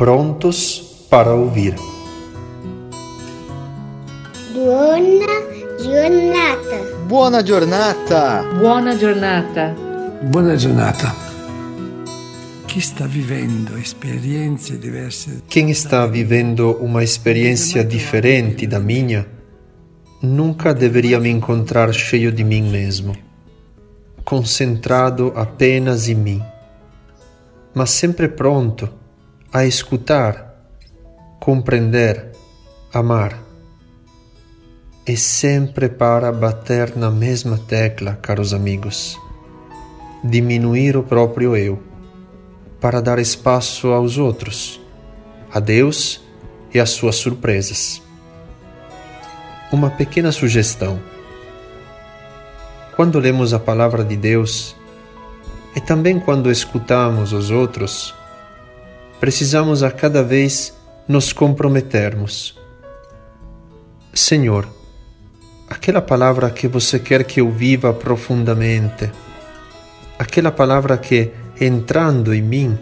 prontos para ouvir. Buona giornata. Buona giornata. Buona giornata. Buona giornata. Chi sta vivendo esperienze diverse? Quem está vivendo uma experiência diferente da minha, nunca deveria me encontrar cheio de mim mesmo, concentrado apenas em mim, mas sempre pronto a escutar, compreender, amar. E sempre para bater na mesma tecla, caros amigos. Diminuir o próprio eu, para dar espaço aos outros, a Deus e às suas surpresas. Uma pequena sugestão. Quando lemos a palavra de Deus, e também quando escutamos os outros, precisamos a cada vez nos comprometermos. Senhor, aquela palavra que você quer que eu viva profundamente, aquela palavra que, entrando em mim,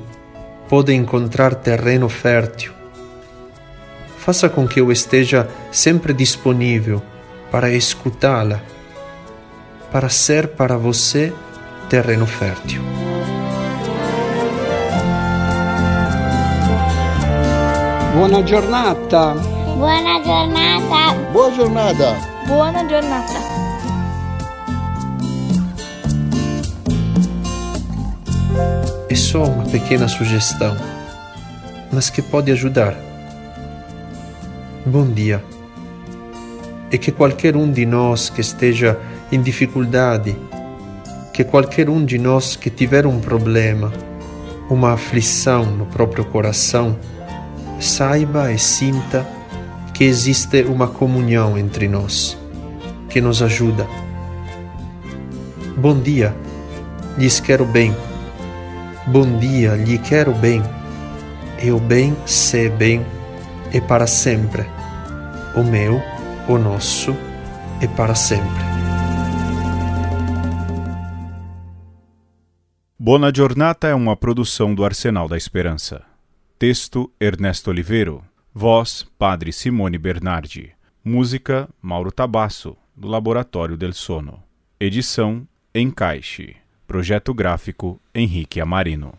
pode encontrar terreno fértil. Faça com que eu esteja sempre disponível para escutá-la, para ser para você terreno fértil. Buona giornata. Buona giornata. Boa jornada. Buona giornata. É só uma pequena sugestão, mas que pode ajudar. Bom dia. E que qualquer um de nós que esteja em dificuldade, que qualquer um de nós que tiver um problema, uma aflição no próprio coração, saiba e sinta que existe uma comunhão entre nós, que nos ajuda. Bom dia, lhes quero bem. Bom dia, lhe quero bem. E o bem, se bem, é para sempre. O meu, o nosso, é para sempre. Bona Giornata é uma produção do Arsenal da Esperança. Texto Ernesto Oliveiro. Voz Padre Simone Bernardi. Música Mauro Tabasso, do Laboratório del Sono. Edição Encaixe. Projeto gráfico Henrique Amarino.